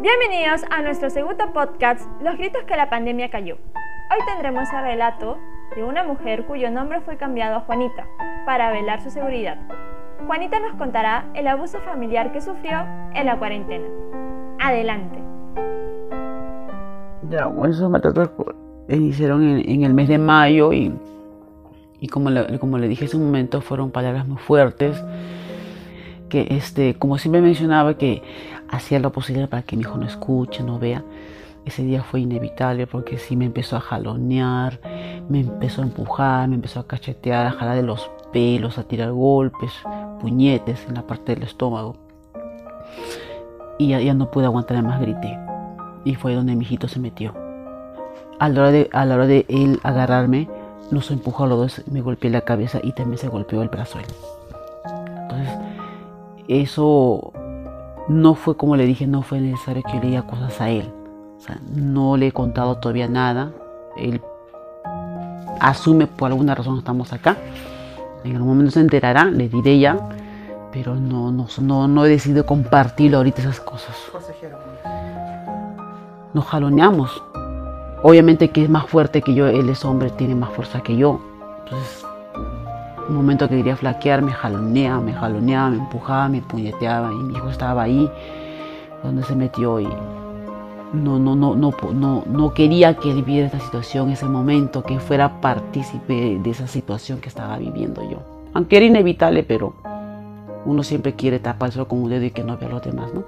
Bienvenidos a nuestro segundo podcast, Los gritos que la pandemia cayó. Hoy tendremos el relato de una mujer cuyo nombre fue cambiado a Juanita para velar su seguridad. Juanita nos contará el abuso familiar que sufrió en la cuarentena. Adelante. Ya, bueno, esos maltratos iniciaron en, en, el mes de mayo y, y como, le, como le dije hace un momento, fueron palabras muy fuertes. Que, este, como siempre mencionaba, que hacía lo posible para que mi hijo no escuche, no vea. Ese día fue inevitable porque sí me empezó a jalonear, me empezó a empujar, me empezó a cachetear, a jalar de los pelos, a tirar golpes, puñetes en la parte del estómago. Y ya, ya no pude aguantar más, grité. Y fue donde mi hijito se metió. A la hora de, a la hora de él agarrarme, nos empujó a los dos, me golpeé la cabeza y también se golpeó el brazo él. Entonces, eso no fue como le dije, no fue necesario que yo le diga cosas a él. O sea, no le he contado todavía nada. Él asume por alguna razón estamos acá. En algún momento se enterará, le diré ya, pero no, no, no, no he decidido compartirlo ahorita esas cosas. Nos jaloneamos. Obviamente que es más fuerte que yo, él es hombre, tiene más fuerza que yo. Entonces, un momento que quería flaquear, me jaloneaba, me jaloneaba, me empujaba, me puñeteaba y mi hijo estaba ahí donde se metió y no, no, no, no, no, no quería que él viviera esta situación, ese momento, que fuera partícipe de esa situación que estaba viviendo yo. Aunque era inevitable, pero uno siempre quiere tapárselo con un dedo y que no vea a los demás, ¿no?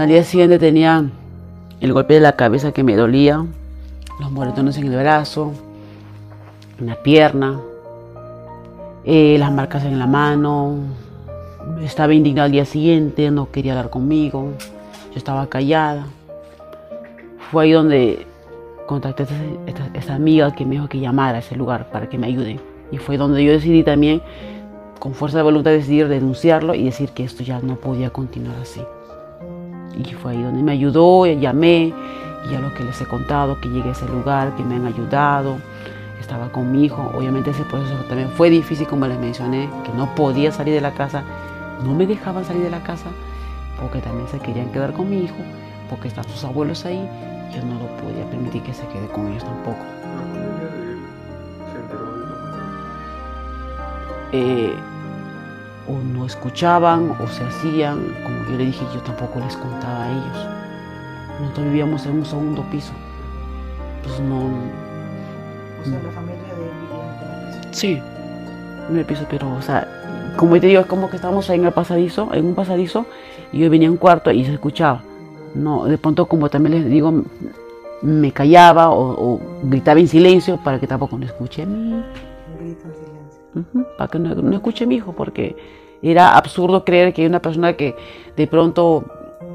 Al día siguiente tenía el golpe de la cabeza que me dolía, los moretones en el brazo, en la pierna, eh, las marcas en la mano. Estaba indignado al día siguiente, no quería hablar conmigo, yo estaba callada. Fue ahí donde contacté a esta, amiga que me dijo que llamara a ese lugar para que me ayude. Y fue donde yo decidí también, con fuerza de voluntad, decidir denunciarlo y decir que esto ya no podía continuar así. Y fue ahí donde me ayudó, llamé, y ya lo que les he contado, que llegué a ese lugar, que me han ayudado, estaba con mi hijo. Obviamente ese proceso también fue difícil, como les mencioné, que no podía salir de la casa, no me dejaban salir de la casa, porque también se querían quedar con mi hijo, porque están sus abuelos ahí, yo no lo podía permitir que se quede con ellos tampoco. Eh, o no escuchaban o se hacían, como yo le dije, yo tampoco les contaba a ellos. Nosotros vivíamos en un segundo piso. Pues no. O sea, la familia de en el piso. Sí, en el piso, pero, o sea, como te digo, es como que estábamos ahí en el pasadizo, en un pasadizo, y yo venía a un cuarto y se escuchaba. No, de pronto, como también les digo, me callaba o, o gritaba en silencio para que tampoco no escuche a mí. Grito en silencio. Para que no, no escuche a mi hijo, porque era absurdo creer que una persona que de pronto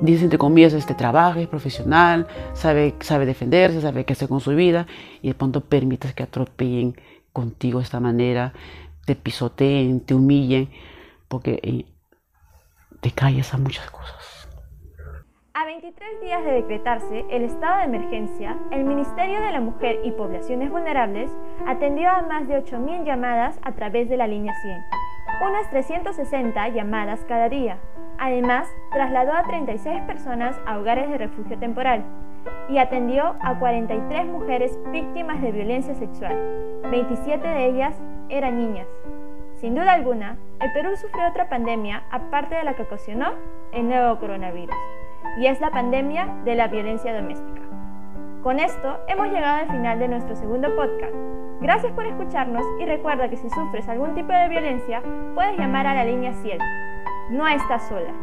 dice entre comillas, este trabaja, es profesional, sabe, sabe defenderse, sabe qué hacer con su vida, y de pronto permites que atropellen contigo de esta manera, te pisoteen, te humillen, porque eh, te calles a muchas cosas. A 23 días de decretarse el estado de emergencia, el Ministerio de la Mujer y Poblaciones Vulnerables atendió a más de 8.000 llamadas a través de la línea 100, unas 360 llamadas cada día. Además, trasladó a 36 personas a hogares de refugio temporal y atendió a 43 mujeres víctimas de violencia sexual. 27 de ellas eran niñas. Sin duda alguna, el Perú sufrió otra pandemia aparte de la que ocasionó el nuevo coronavirus, y es la pandemia de la violencia doméstica. Con esto hemos llegado al final de nuestro segundo podcast. Gracias por escucharnos y recuerda que si sufres algún tipo de violencia, puedes llamar a la línea 100. No estás sola.